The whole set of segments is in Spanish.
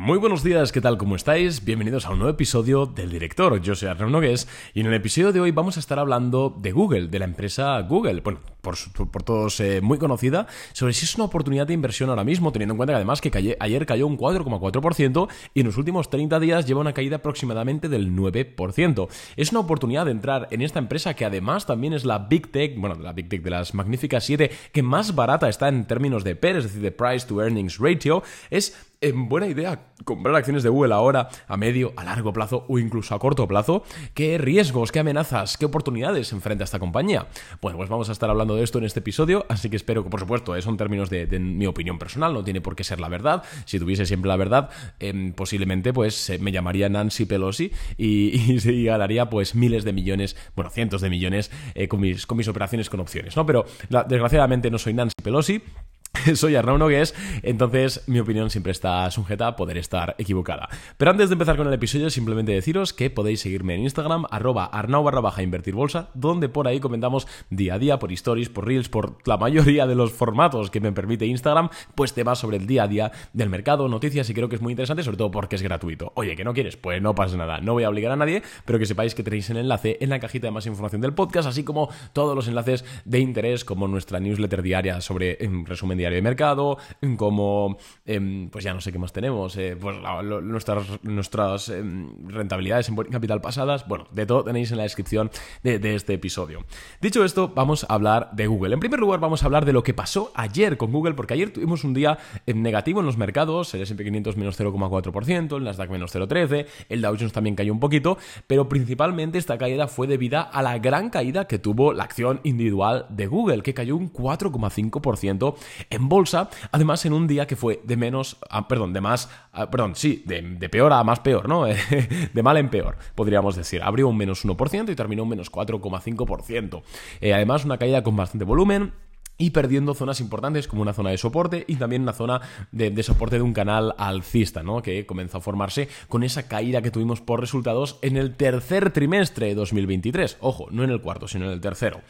Muy buenos días, ¿qué tal? ¿Cómo estáis? Bienvenidos a un nuevo episodio del Director. Yo soy Arnaud Nogués y en el episodio de hoy vamos a estar hablando de Google, de la empresa Google, bueno, por, todos eh, muy conocida, sobre si es una oportunidad de inversión ahora mismo, teniendo en cuenta que además que ayer cayó un 4,4% y en los últimos 30 días lleva una caída aproximadamente del 9%. Es una oportunidad de entrar en esta empresa que además también es la Big Tech, bueno, la Big Tech de las magníficas 7, que más barata está en términos de PER, es decir, de Price to Earnings Ratio, es en buena idea comprar acciones de Google ahora, a medio, a largo plazo o incluso a corto plazo? ¿Qué riesgos, qué amenazas, qué oportunidades enfrenta esta compañía? Bueno, pues vamos a estar hablando de esto en este episodio, así que espero que, por supuesto, son términos de, mi opinión personal, no tiene por qué ser la verdad. Si tuviese siempre la verdad, em, posiblemente pues eh, me llamaría Nancy Pelosi y, y, ganaría pues miles de millones, bueno, cientos de millones eh, con, mis, con mis operaciones con opciones, ¿no? Pero desgraciadamente no soy Nancy Pelosi. Soy Arnau Nogués, entonces mi opinión siempre está sujeta a poder estar equivocada. Pero antes de empezar con el episodio, simplemente deciros que podéis seguirme en Instagram, arroba arnau barra baja invertir bolsa, donde por ahí comentamos día a día, por stories, por reels, por la mayoría de los formatos que me permite Instagram, pues temas sobre el día a día del mercado, noticias y creo que es muy interesante, sobre todo porque es gratuito. Oye, que no quieres, pues no pasa nada, no voy a obligar a nadie, pero que sepáis que tenéis el enlace en la cajita de más información del podcast, así como todos los enlaces de interés, como nuestra newsletter diaria sobre en resumen diario de mercado, como, em, pues ya no sé qué más tenemos, eh, pues nuestras, nuestras em, rentabilidades en capital pasadas, bueno, de todo tenéis en la descripción de, este episodio. Dicho esto, vamos a hablar de Google. En primer lugar, vamos a hablar de lo que pasó ayer con Google, porque ayer tuvimos un día em, negativo en los mercados, el S&P 500 menos 0,4%, el Nasdaq menos 0,13%, el Dow Jones también cayó un poquito, pero principalmente esta caída fue debida a la gran caída que tuvo la acción individual de Google, que cayó un 4,5% en bolsa, además en un día que fue de menos, perdón, de más, perdón, sí, de, peor a más peor, ¿no? de mal en peor, podríamos decir. Abrió un menos 1% y terminó un menos 4,5%. Eh, además, una caída con bastante volumen y perdiendo zonas importantes como una zona de soporte y también una zona de, soporte de un canal alcista, ¿no? Que comenzó a formarse con esa caída que tuvimos por resultados en el tercer trimestre de 2023. Ojo, no en el cuarto, sino en el tercero.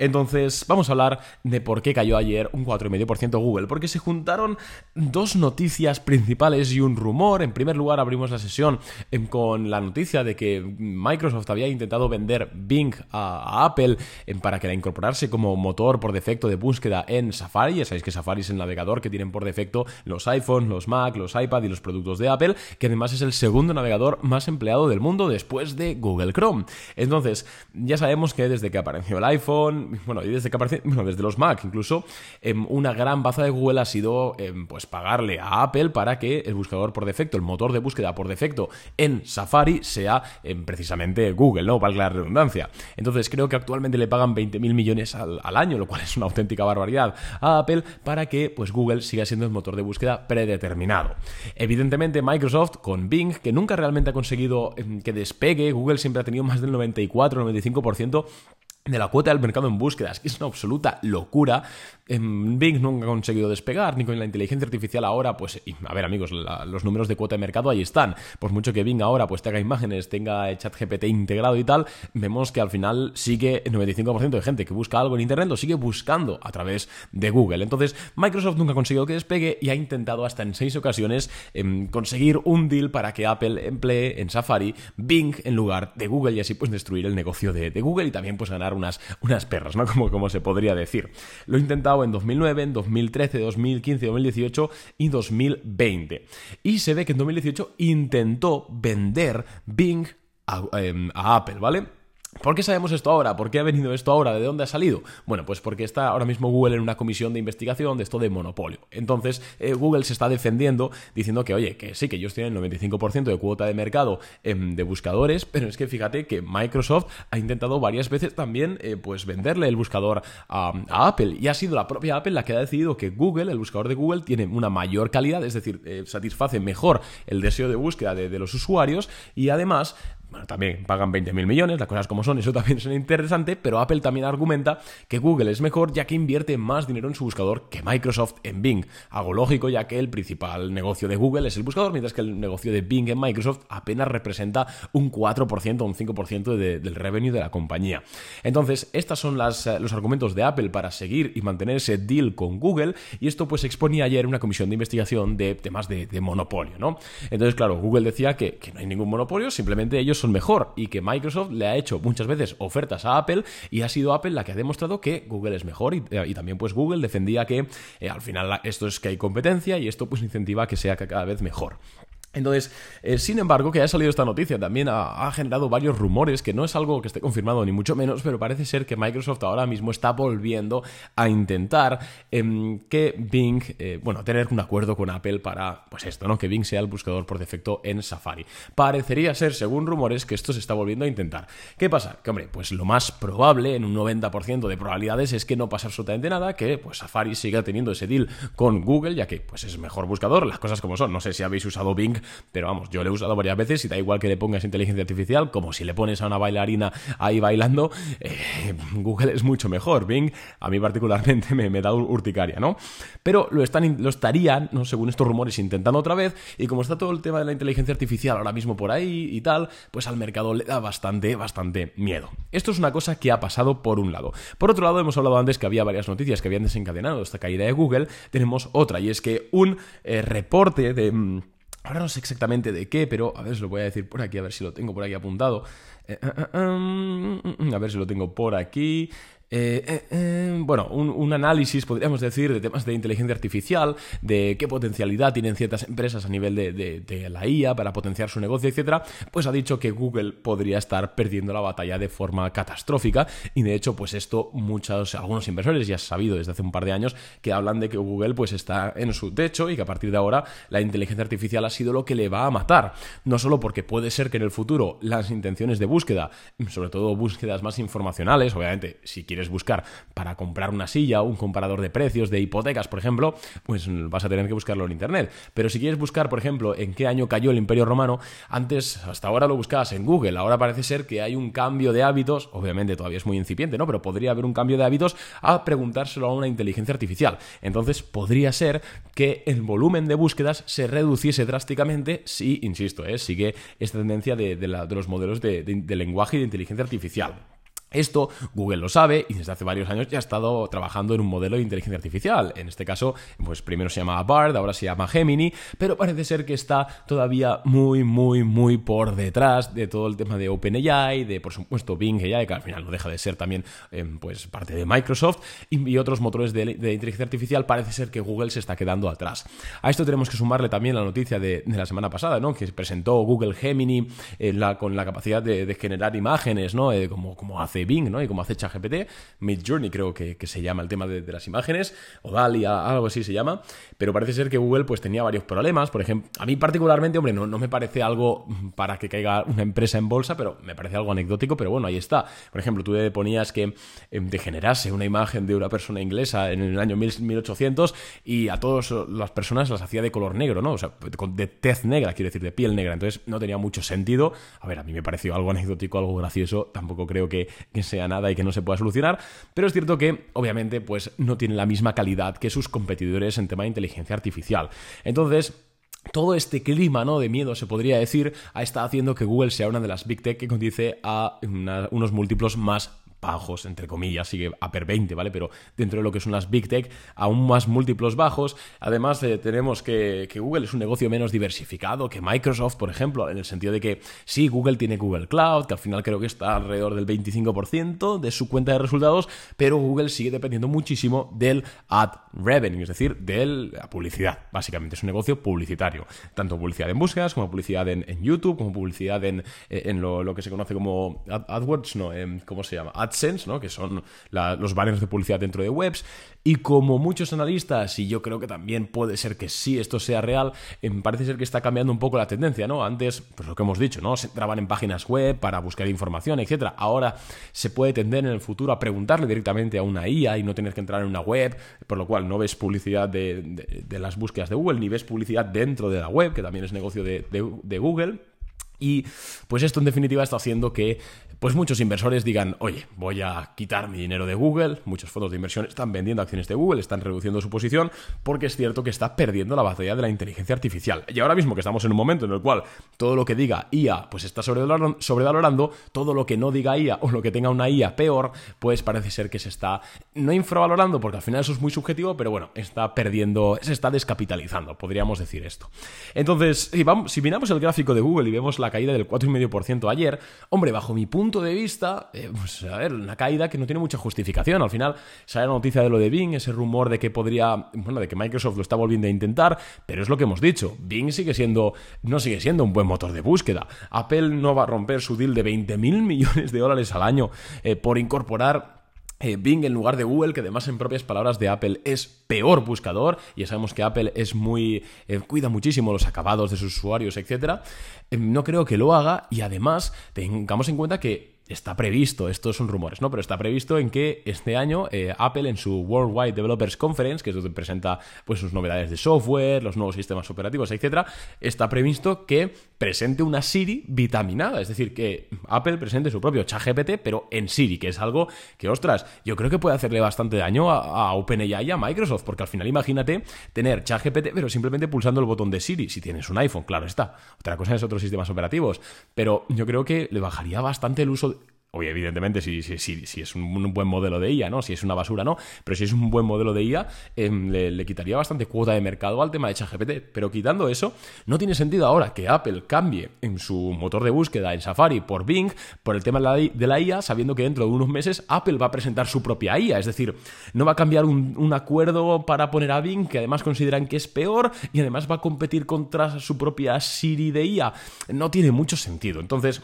Entonces, vamos a hablar de por qué cayó ayer un 4,5% Google, porque se juntaron dos noticias principales y un rumor. En primer lugar, abrimos la sesión em, con la noticia de que Microsoft había intentado vender Bing a, Apple em, para que la incorporarse como motor por defecto de búsqueda en Safari. Ya sabéis que Safari es el navegador que tienen por defecto los iPhones, los Mac, los iPad y los productos de Apple, que además es el segundo navegador más empleado del mundo después de Google Chrome. Entonces, ya sabemos que desde que apareció el iPhone, bueno, y desde que aparece, bueno, desde los Mac incluso, em, una gran baza de Google ha sido em, pues pagarle a Apple para que el buscador por defecto, el motor de búsqueda por defecto en Safari sea em, precisamente Google, ¿no? Valga la redundancia. Entonces creo que actualmente le pagan 20.000 millones al, año, lo cual es una auténtica barbaridad a Apple para que pues Google siga siendo el motor de búsqueda predeterminado. Evidentemente Microsoft con Bing, que nunca realmente ha conseguido que despegue, Google siempre ha tenido más del 94-95% de la cuota del mercado en búsquedas, que es una absoluta locura. Bing nunca ha conseguido despegar, ni con la inteligencia artificial ahora, pues, a ver amigos, los números de cuota de mercado ahí están. Por mucho que Bing ahora pues tenga imágenes, tenga chat GPT integrado y tal, vemos que al final sigue el 95% de gente que busca algo en Internet lo sigue buscando a través de Google. Entonces, Microsoft nunca ha conseguido que despegue y ha intentado hasta en seis ocasiones em, conseguir un deal para que Apple emplee en Safari Bing en lugar de Google y así pues destruir el negocio de Google y también pues ganar unas, unas perras, ¿no? Como, como se podría decir. Lo he intentado en 2009, en 2013, 2015, 2018 y 2020. Y se ve que en 2018 intentó vender Bing a em, Apple, ¿vale? ¿Por qué sabemos esto ahora? ¿Por qué ha venido esto ahora? ¿De dónde ha salido? Bueno, pues porque está ahora mismo Google en una comisión de investigación de esto de monopolio. Entonces, eh, Google se está defendiendo diciendo que, oye, que sí, que ellos tienen el 95% de cuota de mercado em, de buscadores, pero es que fíjate que Microsoft ha intentado varias veces también, eh, pues, venderle el buscador a, Apple. Y ha sido la propia Apple la que ha decidido que Google, el buscador de Google, tiene una mayor calidad, es decir, eh, satisface mejor el deseo de búsqueda de los usuarios y además bueno, también pagan 20.000 millones, las cosas como son, eso también es interesante, pero Apple también argumenta que Google es mejor ya que invierte más dinero en su buscador que Microsoft en Bing. Algo lógico ya que el principal negocio de Google es el buscador, mientras que el negocio de Bing en Microsoft apenas representa un 4% o un 5% del revenue de la compañía. Entonces, estos son eh, los argumentos de Apple para seguir y mantener ese deal con Google y esto pues exponía ayer una comisión de investigación de temas de, monopolio, ¿no? Entonces, claro, Google decía que no hay ningún monopolio, simplemente ellos son mejor y que Microsoft le ha hecho muchas veces ofertas a Apple y ha sido Apple la que ha demostrado que Google es mejor y, eh, también pues Google defendía que eh, al final esto es que hay competencia y esto pues incentiva que sea cada vez mejor. Entonces, eh, sin embargo, que haya salido esta noticia también ha, generado varios rumores, que no es algo que esté confirmado ni mucho menos, pero parece ser que Microsoft ahora mismo está volviendo a intentar em, que Bing, eh, bueno, tener un acuerdo con Apple para, pues esto, ¿no? Que Bing sea el buscador por defecto en Safari. Parecería ser, según rumores, que esto se está volviendo a intentar. ¿Qué pasa? Que, hombre, pues lo más probable, en un 90% de probabilidades, es que no pasa absolutamente nada, que pues Safari siga teniendo ese deal con Google, ya que pues es mejor buscador, las cosas como son. No sé si habéis usado Bing pero vamos, yo lo he usado varias veces y da igual que le pongas inteligencia artificial, como si le pones a una bailarina ahí bailando, eh, Google es mucho mejor. Bing, a mí particularmente me, da urticaria, ¿no? Pero lo, están, lo estarían, ¿no? según estos rumores, intentando otra vez, y como está todo el tema de la inteligencia artificial ahora mismo por ahí y tal, pues al mercado le da bastante, bastante miedo. Esto es una cosa que ha pasado por un lado. Por otro lado, hemos hablado antes que había varias noticias que habían desencadenado esta caída de Google. Tenemos otra, y es que un eh, reporte de... Ahora no sé exactamente de qué, pero a ver, se lo voy a decir por aquí, a ver si lo tengo por aquí apuntado. Eh, eh, eh, mm, a ver si lo tengo por aquí. Eh, eh, eh, bueno, un, análisis, podríamos decir, de temas de inteligencia artificial, de qué potencialidad tienen ciertas empresas a nivel de, la IA para potenciar su negocio, etcétera, pues ha dicho que Google podría estar perdiendo la batalla de forma catastrófica y de hecho, pues esto muchos, algunos inversores ya han sabido desde hace un par de años que hablan de que Google pues está en su techo y que a partir de ahora la inteligencia artificial ha sido lo que le va a matar, no solo porque puede ser que en el futuro las intenciones de búsqueda, sobre todo búsquedas más informacionales, obviamente si quieres buscar para comprar una silla un comparador de precios de hipotecas, por ejemplo, pues vas a tener que buscarlo en Internet. Pero si quieres buscar, por ejemplo, en qué año cayó el Imperio Romano, antes, hasta ahora lo buscabas en Google. Ahora parece ser que hay un cambio de hábitos, obviamente todavía es muy incipiente, ¿no? Pero podría haber un cambio de hábitos a preguntárselo a una inteligencia artificial. Entonces podría ser que el volumen de búsquedas se reduciese drásticamente si, insisto, ¿eh? sigue esta tendencia de, los modelos de lenguaje y de inteligencia artificial. Esto Google lo sabe y desde hace varios años ya ha estado trabajando en un modelo de inteligencia artificial. En este caso, pues primero se llamaba BARD, ahora se llama Gemini, pero parece ser que está todavía muy, muy, muy por detrás de todo el tema de OpenAI, de por supuesto Bing AI, que al final no deja de ser también em, pues parte de Microsoft y, otros motores de, inteligencia artificial. Parece ser que Google se está quedando atrás. A esto tenemos que sumarle también la noticia de, la semana pasada, ¿no? Que presentó Google Gemini eh, con la capacidad de, generar imágenes, ¿no? Eh, como, como hace Bing, ¿no? Y como hace ChatGPT, Mid Journey creo que, se llama el tema de, las imágenes, o DALI, algo así se llama, pero parece ser que Google pues tenía varios problemas, por ejemplo, a mí particularmente, hombre, no, no me parece algo para que caiga una empresa en bolsa, pero me parece algo anecdótico, pero bueno, ahí está. Por ejemplo, tú ponías que em, degenerase una imagen de una persona inglesa en el año 1800 y a todas las personas las hacía de color negro, ¿no? O sea, de tez negra, quiero decir, de piel negra, entonces no tenía mucho sentido. A ver, a mí me pareció algo anecdótico, algo gracioso, tampoco creo que sea nada y que no se pueda solucionar, pero es cierto que obviamente pues no tiene la misma calidad que sus competidores en tema de inteligencia artificial. Entonces, todo este clima ¿no? de miedo, se podría decir, ha estado haciendo que Google sea una de las Big Tech que condice a unos múltiplos más bajos, entre comillas, sigue a per 20, ¿vale? Pero dentro de lo que son las Big Tech, aún más múltiplos bajos. Además, eh, tenemos que, Google es un negocio menos diversificado que Microsoft, por ejemplo, en el sentido de que sí, Google tiene Google Cloud, que al final creo que está alrededor del 25% de su cuenta de resultados, pero Google sigue dependiendo muchísimo del ad revenue, es decir, de la publicidad. Básicamente es un negocio publicitario. Tanto publicidad en búsquedas, como publicidad en, YouTube, como publicidad en, en lo, que se conoce como AdWords, no, ¿cómo se llama? AdSense, ¿no? que son los banners de publicidad dentro de webs. Y como muchos analistas, y yo creo que también puede ser que sí esto sea real, em, parece ser que está cambiando un poco la tendencia, ¿no? Antes, pues lo que hemos dicho, ¿no? Se entraban en páginas web para buscar información, etcétera. Ahora se puede tender en el futuro a preguntarle directamente a una IA y no tener que entrar en una web, por lo cual no ves publicidad de, las búsquedas de Google, ni ves publicidad dentro de la web, que también es negocio de Google. Y pues esto en definitiva está haciendo que pues muchos inversores digan, oye, voy a quitar mi dinero de Google, muchos fondos de inversión están vendiendo acciones de Google, están reduciendo su posición, porque es cierto que está perdiendo la batalla de la inteligencia artificial. Y ahora mismo que estamos en un momento en el cual todo lo que diga IA pues está sobrevalorando, todo lo que no diga IA o lo que tenga una IA peor, pues parece ser que se está no infravalorando, porque al final eso es muy subjetivo, pero bueno, está perdiendo, se está descapitalizando, podríamos decir esto. Entonces, si, miramos el gráfico de Google y vemos caída del 4,5% ayer, hombre, bajo mi punto de vista, eh, pues a ver, una caída que no tiene mucha justificación. Al final sale la noticia de lo de Bing, ese rumor de que podría, bueno, de que Microsoft lo está volviendo a intentar, pero es lo que hemos dicho. Bing sigue siendo, no sigue siendo un buen motor de búsqueda. Apple no va a romper su deal de 20 mil millones de dólares al año eh, por incorporar eh, Bing en lugar de Google, que además en propias palabras de Apple es peor buscador, y ya sabemos que Apple es muy cuida muchísimo los acabados de sus usuarios, etc. no creo que lo haga y además tengamos en cuenta que está previsto, estos son rumores, ¿no? Pero está previsto en que este año eh, Apple en su Worldwide Developers Conference, que es donde presenta pues sus novedades de software, los nuevos sistemas operativos, etcétera, está previsto que presente una Siri vitaminada, es decir, que Apple presente su propio ChatGPT, pero en Siri, que es algo que, ostras, yo creo que puede hacerle bastante daño a, a OpenAI y a Microsoft, porque al final imagínate tener ChatGPT, pero simplemente pulsando el botón de Siri, si tienes un iPhone, claro está. Otra cosa es otros sistemas operativos, pero yo creo que le bajaría bastante el uso Oye, evidentemente, si, es un, buen modelo de IA, ¿no? Si es una basura, no. Pero si es un buen modelo de IA, em, le, quitaría bastante cuota de mercado al tema de ChatGPT. Pero quitando eso, no tiene sentido ahora que Apple cambie en su motor de búsqueda en Safari por Bing por el tema de la, IA, sabiendo que dentro de unos meses Apple va a presentar su propia IA. Es decir, no va a cambiar un, un acuerdo para poner a Bing, que además consideran que es peor, y además va a competir contra su propia Siri de IA. No tiene mucho sentido. Entonces,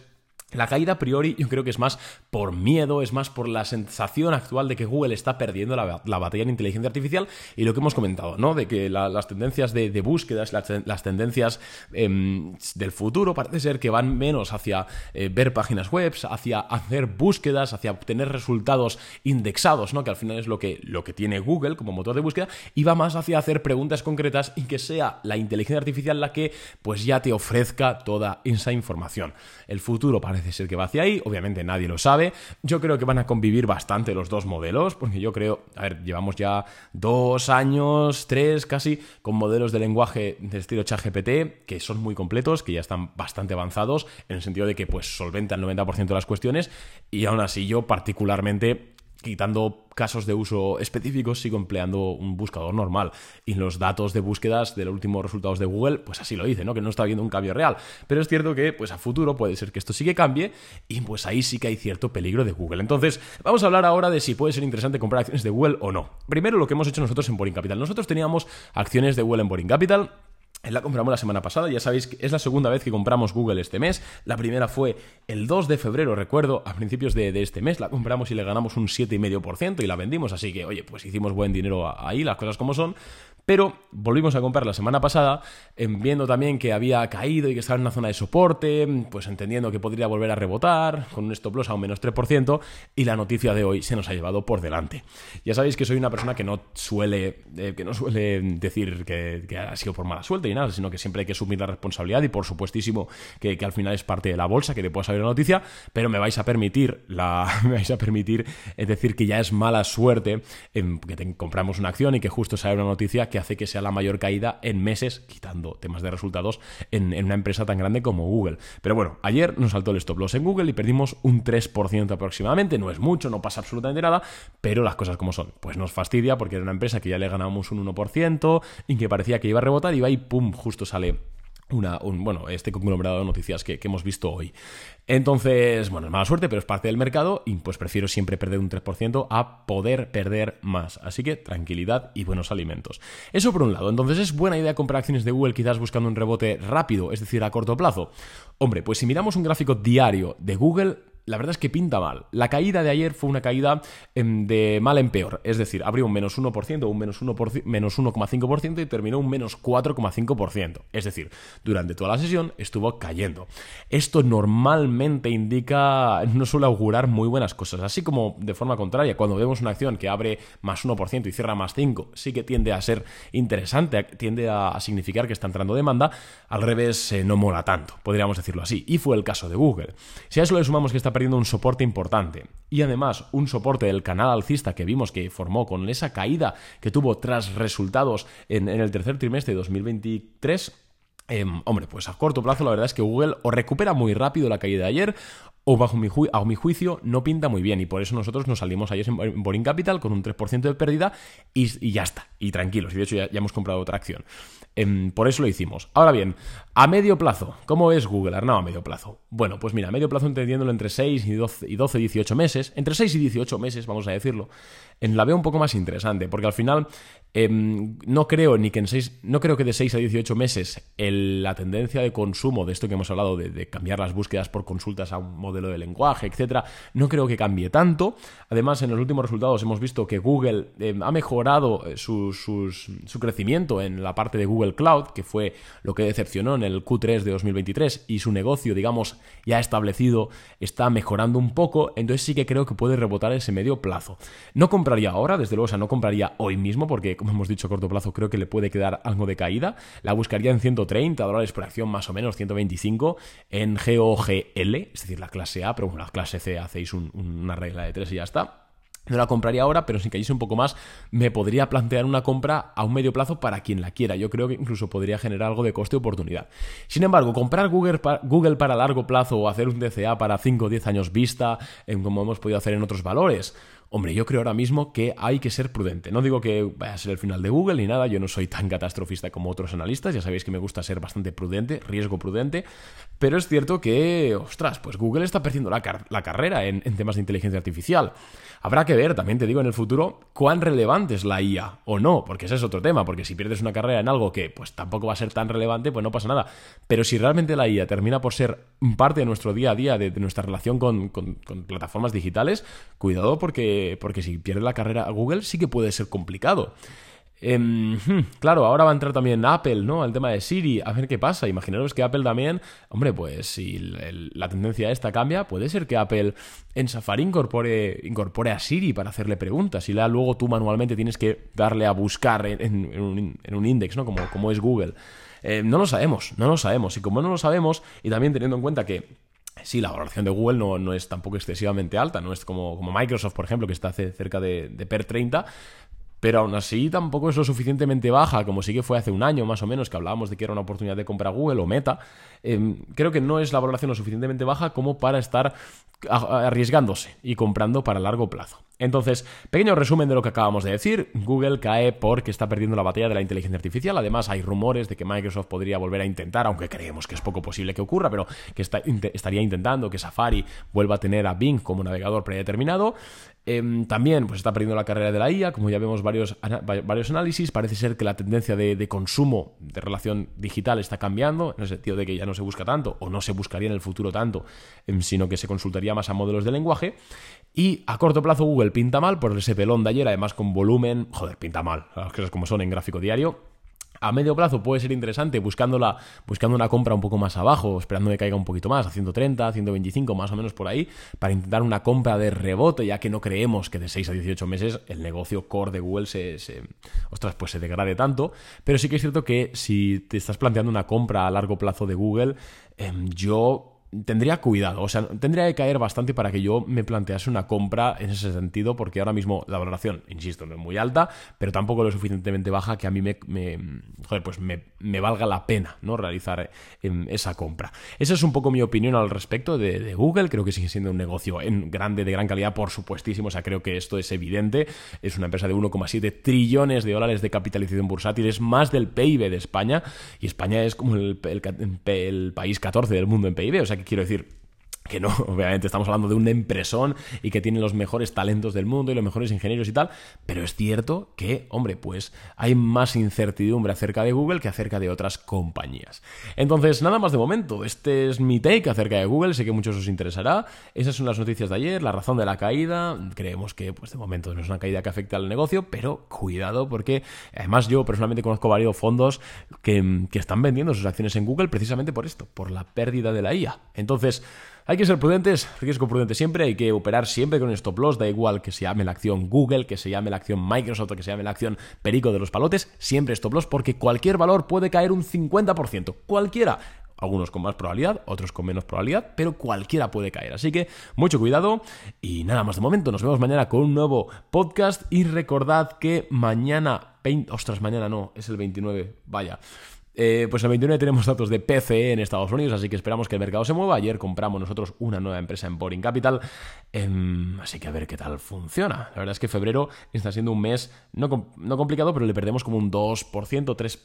la caída a priori yo creo que es más por miedo, es más por la sensación actual de que Google está perdiendo la, batalla en inteligencia artificial y lo que hemos comentado, ¿no? De que las tendencias de, búsquedas, las, tendencias em, del futuro parece ser que van menos hacia eh, ver páginas web, hacia hacer búsquedas, hacia obtener resultados indexados, ¿no? Que al final es lo que, lo que tiene Google como motor de búsqueda y va más hacia hacer preguntas concretas y que sea la inteligencia artificial la que pues ya te ofrezca toda esa información. El futuro parece ser que va hacia ahí, obviamente nadie lo sabe. Yo creo que van a convivir bastante los dos modelos, porque yo creo, a ver, llevamos ya dos años, tres casi, con modelos de lenguaje de estilo ChatGPT que son muy completos, que ya están bastante avanzados, en el sentido de que pues solventan el 90% de las cuestiones, y aún así yo particularmente quitando casos de uso específicos, sigo empleando un buscador normal. Y los datos de búsquedas de los últimos resultados de Google, pues así lo dice, ¿no? Que no está habiendo un cambio real. Pero es cierto que, pues a futuro puede ser que esto sí que cambie y pues ahí sí que hay cierto peligro de Google. Entonces, vamos a hablar ahora de si puede ser interesante comprar acciones de Google o no. Primero, lo que hemos hecho nosotros en Boring Capital. Nosotros teníamos acciones de Google en Boring Capital la compramos la semana pasada, ya sabéis que es la segunda vez que compramos Google este mes. La primera fue el 2 de febrero, recuerdo, a principios de, de este mes. La compramos y le ganamos un 7,5% y la vendimos, así que, oye, pues hicimos buen dinero ahí, las cosas como son. Pero volvimos a comprar la semana pasada, em, viendo también que había caído y que estaba en una zona de soporte, pues entendiendo que podría volver a rebotar con un stop loss a un menos 3%, y la noticia de hoy se nos ha llevado por delante. Ya sabéis que soy una persona que no suele, eh, que no suele decir que, ha sido por mala suerte sino que siempre hay que asumir la responsabilidad y por supuestísimo que, al final es parte de la bolsa, que te pueda saber la noticia, pero me vais a permitir, la, me vais a permitir es decir que ya es mala suerte en que compramos una acción y que justo sale una noticia que hace que sea la mayor caída en meses, quitando temas de resultados, en, una empresa tan grande como Google. Pero bueno, ayer nos saltó el stop loss en Google y perdimos un 3% aproximadamente. No es mucho, no pasa absolutamente nada, pero las cosas como son. Pues nos fastidia porque era una empresa que ya le ganábamos un 1% y que parecía que iba a rebotar y va y pum, justo sale una, un, bueno, este conglomerado de noticias que, hemos visto hoy. Entonces, bueno, es mala suerte, pero es parte del mercado y pues prefiero siempre perder un 3% a poder perder más. Así que tranquilidad y buenos alimentos. Eso por un lado. Entonces, ¿es buena idea comprar acciones de Google quizás buscando un rebote rápido, es decir, a corto plazo? Hombre, pues si miramos un gráfico diario de Google, la verdad es que pinta mal. La caída de ayer fue una caída em, de mal en peor, es decir, abrió un menos 1%, un menos 1,5% y terminó un menos 4,5%. Es decir, durante toda la sesión estuvo cayendo. Esto normalmente indica, no suele augurar muy buenas cosas, así como de forma contraria, cuando vemos una acción que abre más 1% y cierra más 5, sí que tiende a ser interesante, tiende a significar que está entrando demanda, al revés eh, no mola tanto, podríamos decirlo así. Y fue el caso de Google. Si a eso le sumamos que está perdiendo un soporte importante. Y además un soporte del canal alcista que vimos que formó con esa caída que tuvo tras resultados en, el tercer trimestre de 2023, em, hombre, pues a corto plazo la verdad es que Google o recupera muy rápido la caída de ayer o bajo mi, a mi juicio no pinta muy bien. Y por eso nosotros nos salimos ayer en Boring Capital con un 3% de pérdida y, ya está, y tranquilos, y de hecho ya, hemos comprado otra acción. Em, por eso lo hicimos. Ahora bien, a medio plazo, ¿cómo es Google? Arnau, a medio plazo. Bueno, pues mira, a medio plazo entendiéndolo entre 6 y 12, y 12, 18 meses, entre 6 y 18 meses, vamos a decirlo, en la veo un poco más interesante, porque al final Em, no creo ni que en seis, no creo que de 6 a 18 meses la tendencia de consumo de esto que hemos hablado, de, cambiar las búsquedas por consultas a un modelo de lenguaje, etcétera, no creo que cambie tanto. Además, en los últimos resultados hemos visto que Google em, ha mejorado eh, su, su, crecimiento en la parte de Google Cloud, que fue lo que decepcionó en el Q3 de 2023, y su negocio, digamos, ya establecido, está mejorando un poco. Entonces sí que creo que puede rebotar ese medio plazo. No compraría ahora, desde luego, o sea, no compraría hoy mismo, porque hemos dicho a corto plazo, creo que le puede quedar algo de caída. La buscaría en 130 dólares por acción, más o menos, 125 en GOGL, es decir, la clase A, pero bueno, la clase C hacéis una regla de 3 y ya está. No la compraría ahora, pero si cayese un poco más, me podría plantear una compra a un medio plazo para quien la quiera. Yo creo que incluso podría generar algo de coste-oportunidad. Sin embargo, comprar Google, para largo plazo o hacer un DCA para 5 o 10 años vista, como hemos podido hacer en otros valores, Hombre, yo creo ahora mismo que hay que ser prudente. No digo que vaya a ser el final de Google ni nada, yo no soy tan catastrofista como otros analistas, ya sabéis que me gusta ser bastante prudente, riesgo prudente, pero es cierto que, ostras, pues Google está perdiendo la, carrera en, en temas de inteligencia artificial. Habrá que ver, también te digo en el futuro, cuán relevante es la IA o no, porque ese es otro tema, porque si pierdes una carrera en algo que pues tampoco va a ser tan relevante, pues no pasa nada. Pero si realmente la IA termina por ser parte de nuestro día a día, de, nuestra relación con, plataformas digitales, cuidado porque, porque si pierde la carrera a Google sí que puede ser complicado. Em, hmm, claro, ahora va a entrar también Apple, ¿no? El tema de Siri, a ver qué pasa. Imaginaros que Apple también, hombre, pues si la tendencia esta cambia, puede ser que Apple en Safari incorpore, incorpore a Siri para hacerle preguntas y luego tú manualmente tienes que darle a buscar en, un, index, ¿no? Como, como es Google. Eh, no lo sabemos, no lo sabemos. Y como no lo sabemos, y también teniendo en cuenta que sí, la valoración de Google no, no, es tampoco excesivamente alta, no es como, como Microsoft, por ejemplo, que está cerca de, de PER 30, pero aún así tampoco es lo suficientemente baja, como sí que fue hace un año más o menos que hablábamos de que era una oportunidad de compra Google o Meta. Em, creo que no es la valoración lo suficientemente baja como para estar arriesgándose y comprando para largo plazo. Entonces, pequeño resumen de lo que acabamos de decir. Google cae porque está perdiendo la batalla de la inteligencia artificial. Además, hay rumores de que Microsoft podría volver a intentar, aunque creemos que es poco posible que ocurra, pero que estaría intentando que Safari vuelva a tener a Bing como navegador predeterminado. Em, también pues, está perdiendo la carrera de la IA, como ya vemos varios, varios análisis. Parece ser que la tendencia de, consumo de relación digital está cambiando, en el sentido de que ya no se busca tanto, o no se buscaría en el futuro tanto, em, sino que se consultaría más a modelos de lenguaje. Y a corto plazo Google pinta mal por ese pelón de ayer, además con volumen, joder, pinta mal, las cosas como son en gráfico diario. A medio plazo puede ser interesante buscando una compra un poco más abajo, esperando que caiga un poquito más, a 130, 125, más o menos por ahí, para intentar una compra de rebote, ya que no creemos que de 6 a 18 meses el negocio core de Google se, se, ostras, pues se degrade tanto. Pero sí que es cierto que si te estás planteando una compra a largo plazo de Google, em, yo tendría cuidado, o sea, tendría que caer bastante para que yo me plantease una compra en ese sentido, porque ahora mismo la valoración, insisto, no es muy alta, pero tampoco lo suficientemente baja que a mí me, joder, pues me, valga la pena, ¿no? Realizar em, esa compra. Esa es un poco mi opinión al respecto de, Google, creo que sigue siendo un negocio en grande, de gran calidad, por supuestísimo, o sea, creo que esto es evidente, es una empresa de 1,7 trillones de dólares de capitalización bursátil, es más del PIB de España, y España es como el, el país 14 del mundo en PIB, o sea, que quiero decir, que no, obviamente estamos hablando de un empresón y que tiene los mejores talentos del mundo y los mejores ingenieros y tal, pero es cierto que, hombre, pues hay más incertidumbre acerca de Google que acerca de otras compañías. Entonces, nada más de momento, este es mi take acerca de Google, sé que muchos os interesará, esas son las noticias de ayer, la razón de la caída, creemos que pues de momento no es una caída que afecte al negocio, pero cuidado porque además yo personalmente conozco varios fondos que, que están vendiendo sus acciones en Google precisamente por esto, por la pérdida de la IA. Entonces, hay que ser prudentes, riesgo prudente siempre, hay que operar siempre con stop loss, da igual que se llame la acción Google, que se llame la acción Microsoft que se llame la acción Perico de los Palotes, siempre stop loss porque cualquier valor puede caer un 50%, cualquiera. Algunos con más probabilidad, otros con menos probabilidad, pero cualquiera puede caer. Así que mucho cuidado y nada más de momento. Nos vemos mañana con un nuevo podcast y recordad que mañana... ostras, mañana no, es el 29, vaya. Eh, pues el 29 tenemos datos de PCE en Estados Unidos, así que esperamos que el mercado se mueva. Ayer compramos nosotros una nueva empresa en Boring Capital, em, así que a ver qué tal funciona. La verdad es que febrero está siendo un mes no, no complicado, pero le perdemos como un 2%, 3%,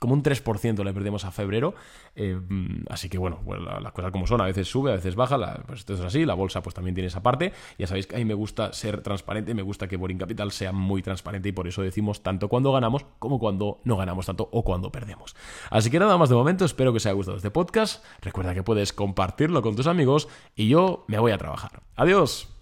como un 3% le perdemos a febrero. Eh, así que bueno, las cosas como son, a veces sube, a veces baja, pues esto es así, la bolsa pues también tiene esa parte. Ya sabéis que a mí me gusta ser transparente, me gusta que Boring Capital sea muy transparente y por eso decimos tanto cuando ganamos como cuando no ganamos tanto o cuando perdemos. Así que nada más de momento, espero que os haya gustado este podcast. Recuerda que puedes compartirlo con tus amigos y yo me voy a trabajar. Adiós.